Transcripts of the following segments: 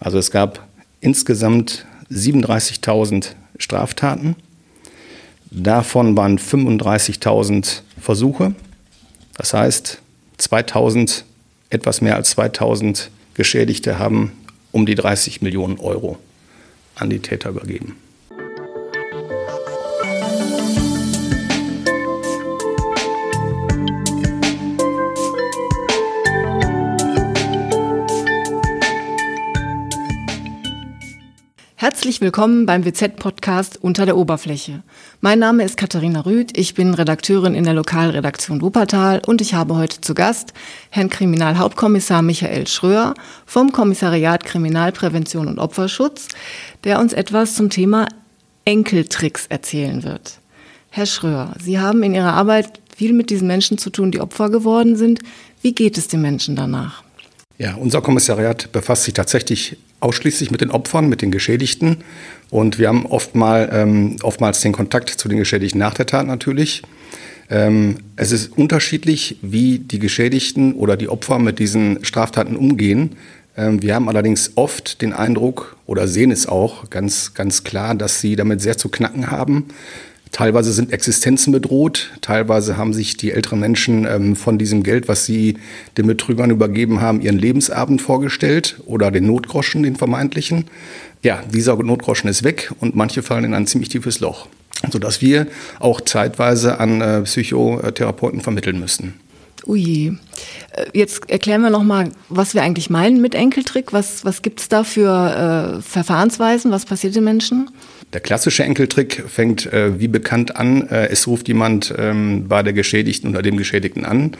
Also es gab insgesamt 37.000 Straftaten. Davon waren 35.000 Versuche. Das heißt, 2000, etwas mehr als 2000 Geschädigte haben um die 30 Millionen Euro an die Täter übergeben. Herzlich willkommen beim WZ-Podcast Unter der Oberfläche. Mein Name ist Katharina Rüth, ich bin Redakteurin in der Lokalredaktion Wuppertal und ich habe heute zu Gast Herrn Kriminalhauptkommissar Michael Schröer vom Kommissariat Kriminalprävention und Opferschutz, der uns etwas zum Thema Enkeltricks erzählen wird. Herr Schröer, Sie haben in Ihrer Arbeit viel mit diesen Menschen zu tun, die Opfer geworden sind. Wie geht es den Menschen danach? Ja, unser Kommissariat befasst sich tatsächlich ausschließlich mit den Opfern, mit den Geschädigten. Und wir haben oftmal, ähm, oftmals den Kontakt zu den Geschädigten nach der Tat natürlich. Ähm, es ist unterschiedlich, wie die Geschädigten oder die Opfer mit diesen Straftaten umgehen. Ähm, wir haben allerdings oft den Eindruck oder sehen es auch ganz, ganz klar, dass sie damit sehr zu knacken haben. Teilweise sind Existenzen bedroht, teilweise haben sich die älteren Menschen ähm, von diesem Geld, was sie den Betrügern übergeben haben, ihren Lebensabend vorgestellt oder den Notgroschen, den vermeintlichen. Ja, dieser Notgroschen ist weg und manche fallen in ein ziemlich tiefes Loch, sodass wir auch zeitweise an äh, Psychotherapeuten vermitteln müssen. Ui, äh, jetzt erklären wir nochmal, was wir eigentlich meinen mit Enkeltrick. Was, was gibt es da für äh, Verfahrensweisen? Was passiert den Menschen? Der klassische Enkeltrick fängt äh, wie bekannt an. Äh, es ruft jemand ähm, bei der Geschädigten oder dem Geschädigten an.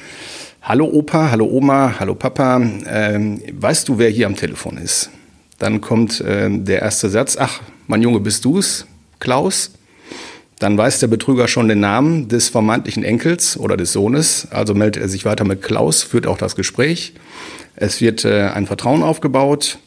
Hallo Opa, hallo Oma, hallo Papa. Ähm, weißt du, wer hier am Telefon ist? Dann kommt äh, der erste Satz. Ach, mein Junge, bist du's? Klaus? Dann weiß der Betrüger schon den Namen des vermeintlichen Enkels oder des Sohnes. Also meldet er sich weiter mit Klaus, führt auch das Gespräch. Es wird äh, ein Vertrauen aufgebaut.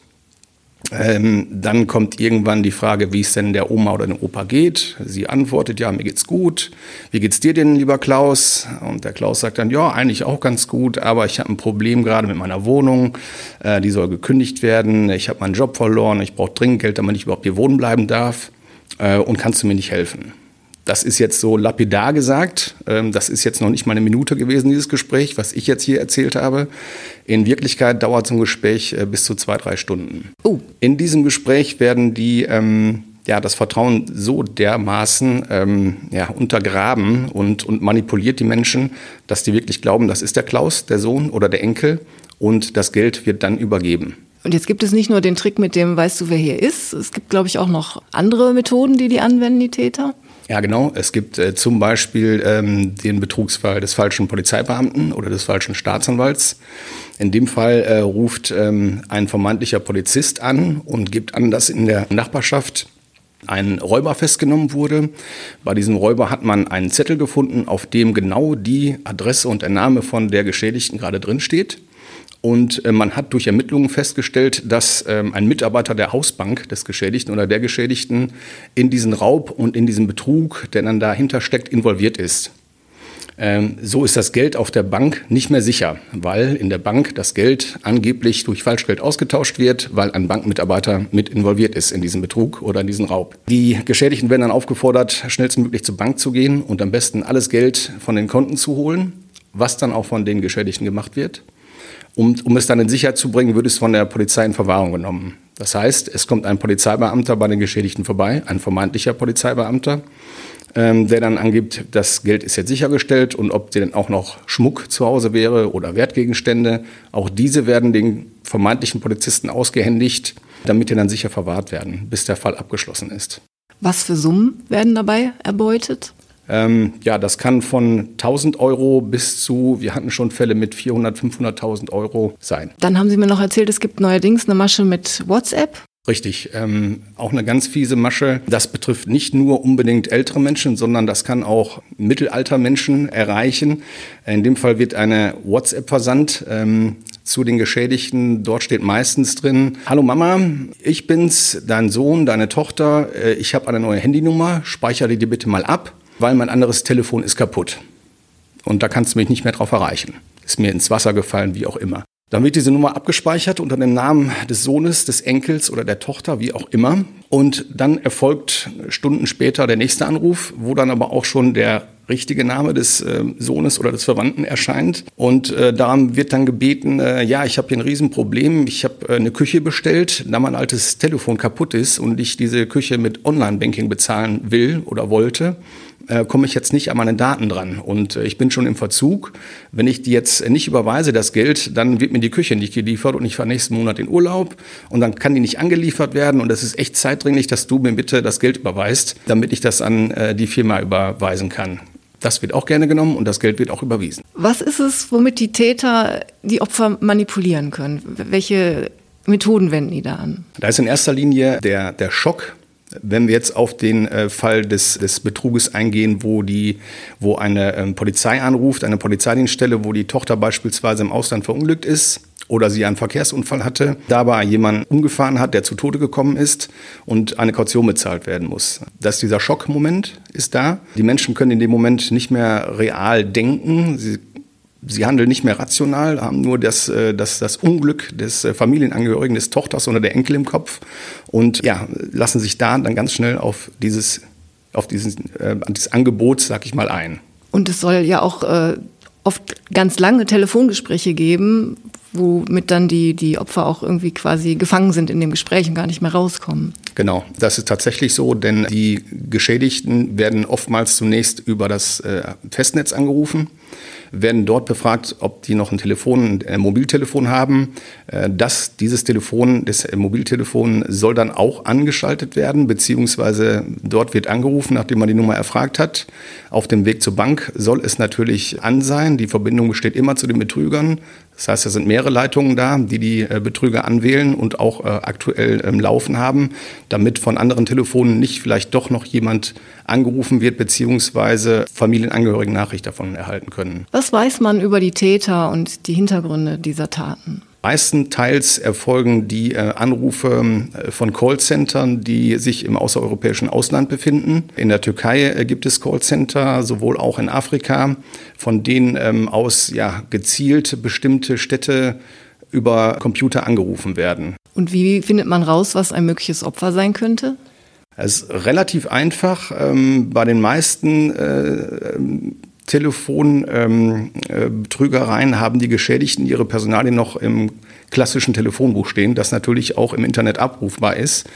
Ähm, dann kommt irgendwann die Frage, wie es denn der Oma oder dem Opa geht. Sie antwortet, ja, mir geht's gut. Wie geht's dir denn, lieber Klaus? Und der Klaus sagt dann, ja, eigentlich auch ganz gut, aber ich habe ein Problem gerade mit meiner Wohnung. Äh, die soll gekündigt werden. Ich habe meinen Job verloren. Ich brauche dringend Geld, damit ich überhaupt hier wohnen bleiben darf. Äh, und kannst du mir nicht helfen? Das ist jetzt so lapidar gesagt. Ähm, das ist jetzt noch nicht mal eine Minute gewesen, dieses Gespräch, was ich jetzt hier erzählt habe. In Wirklichkeit dauert so ein Gespräch äh, bis zu zwei, drei Stunden. Oh. In diesem Gespräch werden die, ähm, ja, das Vertrauen so dermaßen ähm, ja, untergraben und, und manipuliert die Menschen, dass die wirklich glauben, das ist der Klaus, der Sohn oder der Enkel und das Geld wird dann übergeben. Und jetzt gibt es nicht nur den Trick mit dem, weißt du, wer hier ist. Es gibt, glaube ich, auch noch andere Methoden, die die anwenden, die Täter. Ja, genau. Es gibt äh, zum Beispiel ähm, den Betrugsfall des falschen Polizeibeamten oder des falschen Staatsanwalts. In dem Fall äh, ruft ähm, ein vermeintlicher Polizist an und gibt an, dass in der Nachbarschaft ein Räuber festgenommen wurde. Bei diesem Räuber hat man einen Zettel gefunden, auf dem genau die Adresse und der Name von der Geschädigten gerade drin steht. Und äh, man hat durch Ermittlungen festgestellt, dass ähm, ein Mitarbeiter der Hausbank des Geschädigten oder der Geschädigten in diesen Raub und in diesen Betrug, der dann dahinter steckt, involviert ist. Ähm, so ist das Geld auf der Bank nicht mehr sicher, weil in der Bank das Geld angeblich durch Falschgeld ausgetauscht wird, weil ein Bankmitarbeiter mit involviert ist in diesen Betrug oder in diesen Raub. Die Geschädigten werden dann aufgefordert, schnellstmöglich zur Bank zu gehen und am besten alles Geld von den Konten zu holen, was dann auch von den Geschädigten gemacht wird. Um, um es dann in Sicherheit zu bringen, wird es von der Polizei in Verwahrung genommen. Das heißt, es kommt ein Polizeibeamter bei den Geschädigten vorbei, ein vermeintlicher Polizeibeamter, ähm, der dann angibt, das Geld ist jetzt sichergestellt und ob denn auch noch Schmuck zu Hause wäre oder Wertgegenstände. Auch diese werden den vermeintlichen Polizisten ausgehändigt, damit die dann sicher verwahrt werden, bis der Fall abgeschlossen ist. Was für Summen werden dabei erbeutet? Ähm, ja, das kann von 1000 Euro bis zu, wir hatten schon Fälle mit 400, 500.000 Euro sein. Dann haben Sie mir noch erzählt, es gibt neuerdings eine Masche mit WhatsApp. Richtig, ähm, auch eine ganz fiese Masche. Das betrifft nicht nur unbedingt ältere Menschen, sondern das kann auch Mittelaltermenschen erreichen. In dem Fall wird eine WhatsApp versandt ähm, zu den Geschädigten. Dort steht meistens drin, Hallo Mama, ich bin's, dein Sohn, deine Tochter. Äh, ich habe eine neue Handynummer, speichere die bitte mal ab weil mein anderes Telefon ist kaputt. Und da kannst du mich nicht mehr drauf erreichen. Ist mir ins Wasser gefallen, wie auch immer. Dann wird diese Nummer abgespeichert unter dem Namen des Sohnes, des Enkels oder der Tochter, wie auch immer. Und dann erfolgt Stunden später der nächste Anruf, wo dann aber auch schon der richtige Name des äh, Sohnes oder des Verwandten erscheint. Und äh, da wird dann gebeten, äh, ja, ich habe hier ein Riesenproblem, ich habe äh, eine Küche bestellt, da mein altes Telefon kaputt ist und ich diese Küche mit Online-Banking bezahlen will oder wollte, äh, komme ich jetzt nicht an meine Daten dran. Und äh, ich bin schon im Verzug. Wenn ich die jetzt nicht überweise, das Geld, dann wird mir die Küche nicht geliefert und ich fahre nächsten Monat in Urlaub und dann kann die nicht angeliefert werden. Und es ist echt zeitdringlich, dass du mir bitte das Geld überweist, damit ich das an äh, die Firma überweisen kann. Das wird auch gerne genommen und das Geld wird auch überwiesen. Was ist es, womit die Täter die Opfer manipulieren können? Welche Methoden wenden die da an? Da ist in erster Linie der, der Schock. Wenn wir jetzt auf den äh, Fall des, des Betruges eingehen, wo, die, wo eine ähm, Polizei anruft, eine Polizeidienststelle, wo die Tochter beispielsweise im Ausland verunglückt ist, oder sie einen Verkehrsunfall hatte, dabei jemand umgefahren hat, der zu Tode gekommen ist und eine Kaution bezahlt werden muss. Dass dieser Schockmoment ist da. Die Menschen können in dem Moment nicht mehr real denken. Sie Sie handeln nicht mehr rational, haben nur das, äh, das, das Unglück des äh, Familienangehörigen, des Tochters oder der Enkel im Kopf und ja, lassen sich da dann ganz schnell auf dieses, auf dieses, äh, dieses Angebot, sag ich mal, ein. Und es soll ja auch äh, oft ganz lange Telefongespräche geben, womit dann die, die Opfer auch irgendwie quasi gefangen sind in dem Gespräch und gar nicht mehr rauskommen. Genau, das ist tatsächlich so, denn die Geschädigten werden oftmals zunächst über das äh, Festnetz angerufen werden dort befragt, ob die noch ein Telefon, ein Mobiltelefon haben. Äh, das, dieses Telefon, das Mobiltelefon soll dann auch angeschaltet werden, beziehungsweise dort wird angerufen, nachdem man die Nummer erfragt hat. Auf dem Weg zur Bank soll es natürlich an sein. Die Verbindung besteht immer zu den Betrügern. Das heißt, es sind mehrere Leitungen da, die die äh, Betrüger anwählen und auch äh, aktuell im Laufen haben, damit von anderen Telefonen nicht vielleicht doch noch jemand angerufen wird, beziehungsweise Familienangehörigen Nachricht davon erhalten können. Was weiß man über die Täter und die Hintergründe dieser Taten? Meistenteils erfolgen die äh, Anrufe äh, von Callcentern, die sich im außereuropäischen Ausland befinden. In der Türkei äh, gibt es Callcenter, sowohl auch in Afrika, von denen ähm, aus ja, gezielt bestimmte Städte über Computer angerufen werden. Und wie findet man raus, was ein mögliches Opfer sein könnte? Es ist relativ einfach. Ähm, bei den meisten äh, Telefonbetrügereien ähm, äh, haben die Geschädigten ihre Personalien noch im klassischen Telefonbuch stehen, das natürlich auch im Internet abrufbar ist.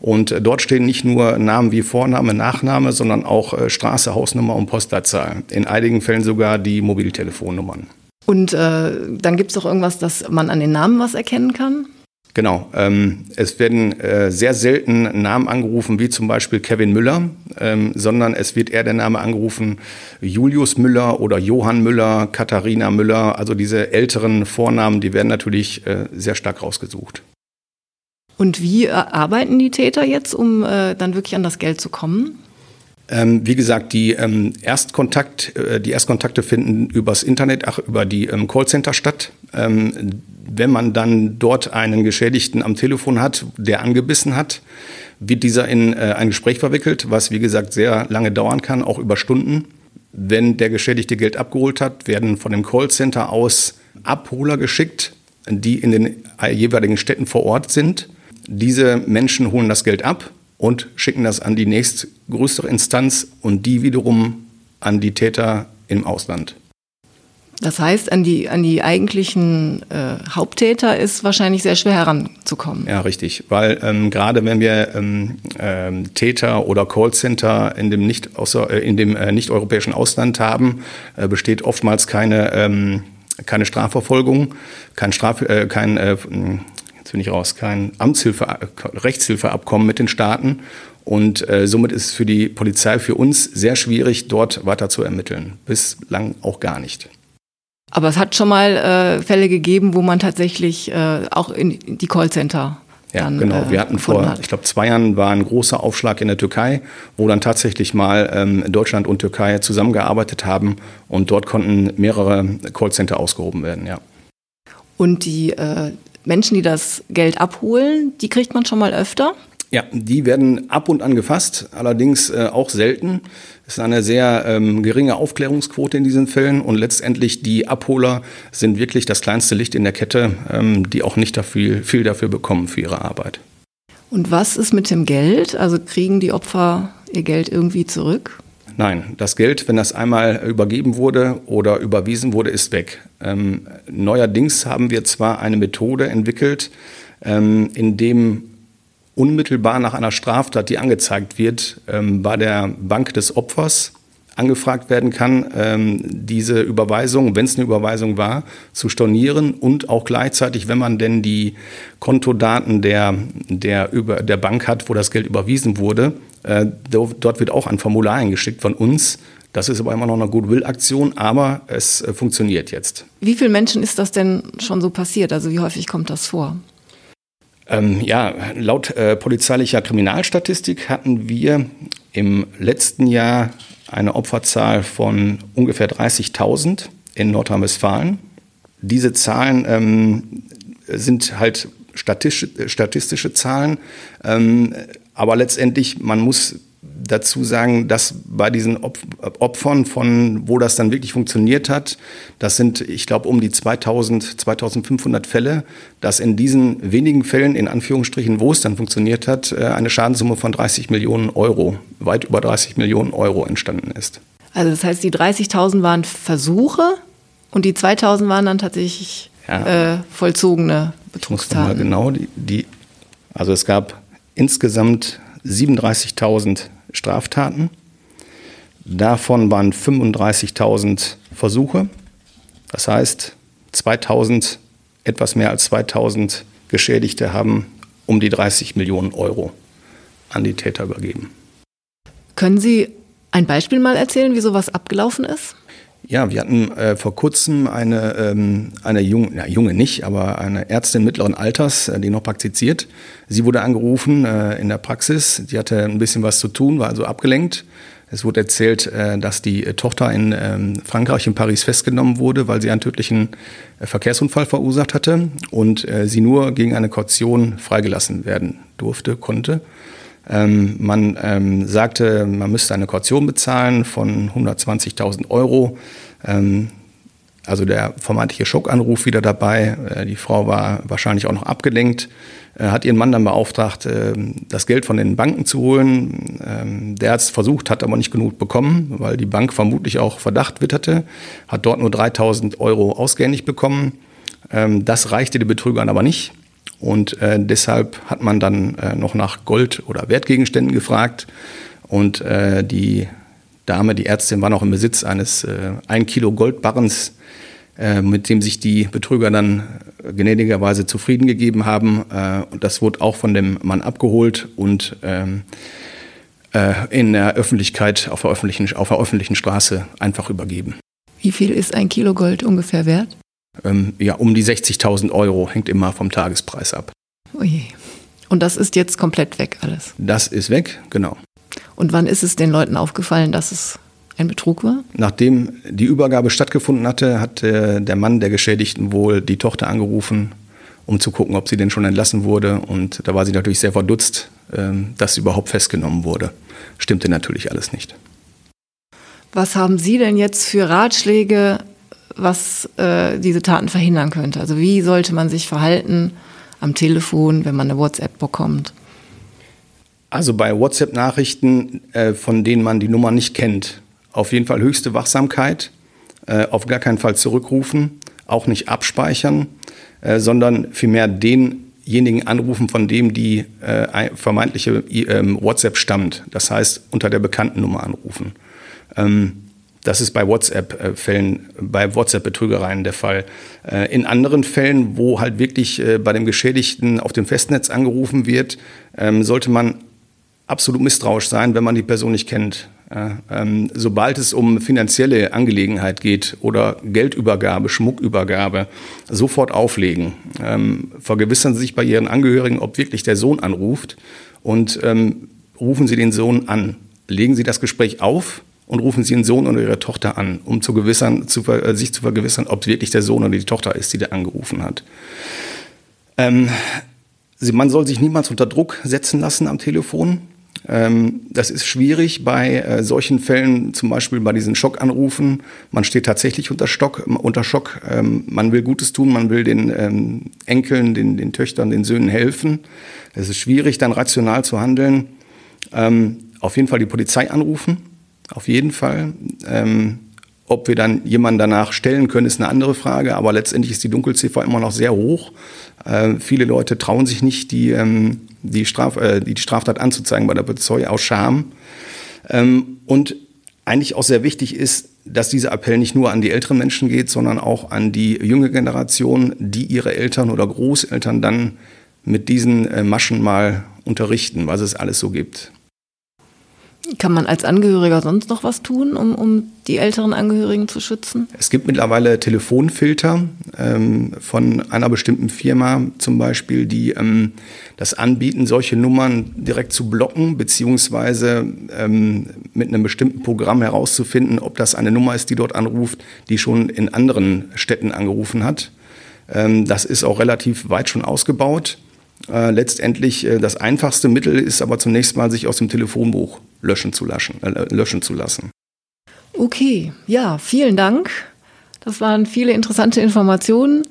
Und äh, dort stehen nicht nur Namen wie Vorname, Nachname, sondern auch äh, Straße, Hausnummer und Postleitzahl. In einigen Fällen sogar die Mobiltelefonnummern. Und äh, dann gibt es doch irgendwas, dass man an den Namen was erkennen kann? Genau. Ähm, es werden äh, sehr selten Namen angerufen, wie zum Beispiel Kevin Müller, ähm, sondern es wird eher der Name angerufen Julius Müller oder Johann Müller, Katharina Müller. Also diese älteren Vornamen, die werden natürlich äh, sehr stark rausgesucht. Und wie äh, arbeiten die Täter jetzt, um äh, dann wirklich an das Geld zu kommen? Ähm, wie gesagt, die ähm, Erstkontakt, äh, die Erstkontakte finden übers Internet, ach, über die ähm, Callcenter statt. Ähm, wenn man dann dort einen Geschädigten am Telefon hat, der angebissen hat, wird dieser in äh, ein Gespräch verwickelt, was wie gesagt sehr lange dauern kann, auch über Stunden. Wenn der Geschädigte Geld abgeholt hat, werden von dem Callcenter aus Abholer geschickt, die in den jeweiligen Städten vor Ort sind. Diese Menschen holen das Geld ab und schicken das an die nächstgrößere Instanz und die wiederum an die Täter im Ausland. Das heißt, an die, an die eigentlichen äh, Haupttäter ist wahrscheinlich sehr schwer heranzukommen. Ja, richtig. Weil ähm, gerade wenn wir ähm, ähm, Täter oder Callcenter in dem nicht, außer, äh, in dem, äh, nicht europäischen Ausland haben, äh, besteht oftmals keine, ähm, keine Strafverfolgung, kein, Straf, äh, kein äh, jetzt bin ich raus, kein Amtshilfe, Rechtshilfeabkommen mit den Staaten. Und äh, somit ist es für die Polizei, für uns sehr schwierig, dort weiter zu ermitteln. Bislang auch gar nicht. Aber es hat schon mal äh, Fälle gegeben, wo man tatsächlich äh, auch in die Callcenter ja, dann, genau. Wir hatten vor, hat. ich glaube, zwei Jahren war ein großer Aufschlag in der Türkei, wo dann tatsächlich mal ähm, Deutschland und Türkei zusammengearbeitet haben und dort konnten mehrere Callcenter ausgehoben werden, ja. Und die äh, Menschen, die das Geld abholen, die kriegt man schon mal öfter? Ja, die werden ab und an gefasst, allerdings äh, auch selten. Es ist eine sehr ähm, geringe Aufklärungsquote in diesen Fällen und letztendlich die Abholer sind wirklich das kleinste Licht in der Kette, ähm, die auch nicht dafür, viel dafür bekommen für ihre Arbeit. Und was ist mit dem Geld? Also kriegen die Opfer ihr Geld irgendwie zurück? Nein, das Geld, wenn das einmal übergeben wurde oder überwiesen wurde, ist weg. Ähm, neuerdings haben wir zwar eine Methode entwickelt, ähm, in dem unmittelbar nach einer Straftat, die angezeigt wird, ähm, bei der Bank des Opfers angefragt werden kann, ähm, diese Überweisung, wenn es eine Überweisung war, zu stornieren und auch gleichzeitig, wenn man denn die Kontodaten der, der, über, der Bank hat, wo das Geld überwiesen wurde, äh, dort wird auch ein Formular eingeschickt von uns. Das ist aber immer noch eine Goodwill-Aktion, aber es äh, funktioniert jetzt. Wie vielen Menschen ist das denn schon so passiert? Also wie häufig kommt das vor? Ähm, ja, laut äh, polizeilicher Kriminalstatistik hatten wir im letzten Jahr eine Opferzahl von ungefähr 30.000 in Nordrhein-Westfalen. Diese Zahlen ähm, sind halt statistische, statistische Zahlen, ähm, aber letztendlich, man muss dazu sagen, dass bei diesen Opfern von, wo das dann wirklich funktioniert hat, das sind, ich glaube, um die 2000, 2500 Fälle, dass in diesen wenigen Fällen, in Anführungsstrichen, wo es dann funktioniert hat, äh, eine Schadenssumme von 30 Millionen Euro, weit über 30 Millionen Euro entstanden ist. Also das heißt, die 30.000 waren Versuche und die 2.000 waren dann tatsächlich ja. äh, vollzogene Betrugstaten. genau, die, die, also es gab insgesamt 37.000 Straftaten. Davon waren 35.000 Versuche. Das heißt, 2000, etwas mehr als 2000 Geschädigte haben um die 30 Millionen Euro an die Täter übergeben. Können Sie ein Beispiel mal erzählen, wie sowas abgelaufen ist? Ja, wir hatten äh, vor kurzem eine, ähm, eine junge, ja, junge nicht, aber eine Ärztin mittleren Alters, äh, die noch praktiziert. Sie wurde angerufen äh, in der Praxis. Die hatte ein bisschen was zu tun, war also abgelenkt. Es wurde erzählt, äh, dass die äh, Tochter in ähm, Frankreich, in Paris festgenommen wurde, weil sie einen tödlichen äh, Verkehrsunfall verursacht hatte und äh, sie nur gegen eine Kaution freigelassen werden durfte, konnte. Ähm, man ähm, sagte, man müsste eine Kaution bezahlen von 120.000 Euro. Ähm, also der vermeintliche Schockanruf wieder dabei. Äh, die Frau war wahrscheinlich auch noch abgelenkt, äh, hat ihren Mann dann beauftragt, äh, das Geld von den Banken zu holen. Ähm, der hat es versucht, hat aber nicht genug bekommen, weil die Bank vermutlich auch Verdacht witterte, hat dort nur 3.000 Euro ausgehändigt bekommen. Ähm, das reichte den Betrügern aber nicht. Und äh, deshalb hat man dann äh, noch nach Gold- oder Wertgegenständen gefragt. Und äh, die Dame, die Ärztin, war noch im Besitz eines äh, 1 Kilo Goldbarrens, äh, mit dem sich die Betrüger dann gnädigerweise zufrieden gegeben haben. Äh, und das wurde auch von dem Mann abgeholt und ähm, äh, in der Öffentlichkeit, auf der öffentlichen, auf der öffentlichen Straße einfach übergeben. Wie viel ist ein Kilo Gold ungefähr wert? Ähm, ja, um die 60.000 Euro, hängt immer vom Tagespreis ab. Oje. Und das ist jetzt komplett weg alles? Das ist weg, genau. Und wann ist es den Leuten aufgefallen, dass es ein Betrug war? Nachdem die Übergabe stattgefunden hatte, hat äh, der Mann der Geschädigten wohl die Tochter angerufen, um zu gucken, ob sie denn schon entlassen wurde. Und da war sie natürlich sehr verdutzt, äh, dass sie überhaupt festgenommen wurde. Stimmte natürlich alles nicht. Was haben Sie denn jetzt für Ratschläge was äh, diese Taten verhindern könnte. Also wie sollte man sich verhalten am Telefon, wenn man eine WhatsApp bekommt? Also bei WhatsApp-Nachrichten, äh, von denen man die Nummer nicht kennt, auf jeden Fall höchste Wachsamkeit, äh, auf gar keinen Fall zurückrufen, auch nicht abspeichern, äh, sondern vielmehr denjenigen anrufen, von dem die äh, vermeintliche ähm, WhatsApp stammt. Das heißt, unter der bekannten Nummer anrufen. Ähm, das ist bei WhatsApp-Fällen, bei WhatsApp-Betrügereien der Fall. Äh, in anderen Fällen, wo halt wirklich äh, bei dem Geschädigten auf dem Festnetz angerufen wird, ähm, sollte man absolut misstrauisch sein, wenn man die Person nicht kennt. Ähm, sobald es um finanzielle Angelegenheit geht oder Geldübergabe, Schmuckübergabe, sofort auflegen. Ähm, vergewissern Sie sich bei Ihren Angehörigen, ob wirklich der Sohn anruft und rufen Sie den Sohn an. Legen Sie das Gespräch auf und rufen Sie Ihren Sohn oder Ihre Tochter an, um zu gewissern, zu, äh, sich zu vergewissern, ob es wirklich der Sohn oder die Tochter ist, die da angerufen hat. Ähm, man soll sich niemals unter Druck setzen lassen am Telefon. Ähm, das ist schwierig bei äh, solchen Fällen, zum Beispiel bei diesen Schockanrufen. Man steht tatsächlich unter, Stock, unter Schock. Ähm, man will Gutes tun, man will den ähm, Enkeln, den, den Töchtern, den Söhnen helfen. Es ist schwierig, dann rational zu handeln. auf jeden Fall die Polizei anrufen. Auf jeden Fall. Ob wir dann jemanden danach stellen können, ist eine andere Frage, aber letztendlich ist die Dunkelziffer immer noch sehr hoch. Äh, viele Leute trauen sich nicht, die, ähm, die, Straf, äh, die Straftat anzuzeigen bei der Polizei aus Scham. Ähm, und eigentlich auch sehr wichtig ist, dass dieser Appell nicht nur an die älteren Menschen geht, sondern auch an die junge Generation, die ihre Eltern oder Großeltern dann mit diesen äh, Maschen mal unterrichten, was es alles so gibt. Kann man als Angehöriger sonst noch was tun, um, um die älteren Angehörigen zu schützen? Es gibt mittlerweile Telefonfilter ähm, von einer bestimmten Firma zum Beispiel, die ähm, das anbieten, solche Nummern direkt zu blocken, beziehungsweise ähm, mit einem bestimmten Programm herauszufinden, ob das eine Nummer ist, die dort anruft, die schon in anderen Städten angerufen hat. Ähm, das ist auch relativ weit schon ausgebaut. Äh, letztendlich äh, das einfachste Mittel ist aber zunächst mal, sich aus dem Telefonbuch löschen zu, lassen, äh, löschen zu lassen. Okay, ja, vielen Dank. Das waren viele interessante Informationen.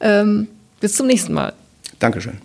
Ähm, bis zum nächsten Mal. Dankeschön.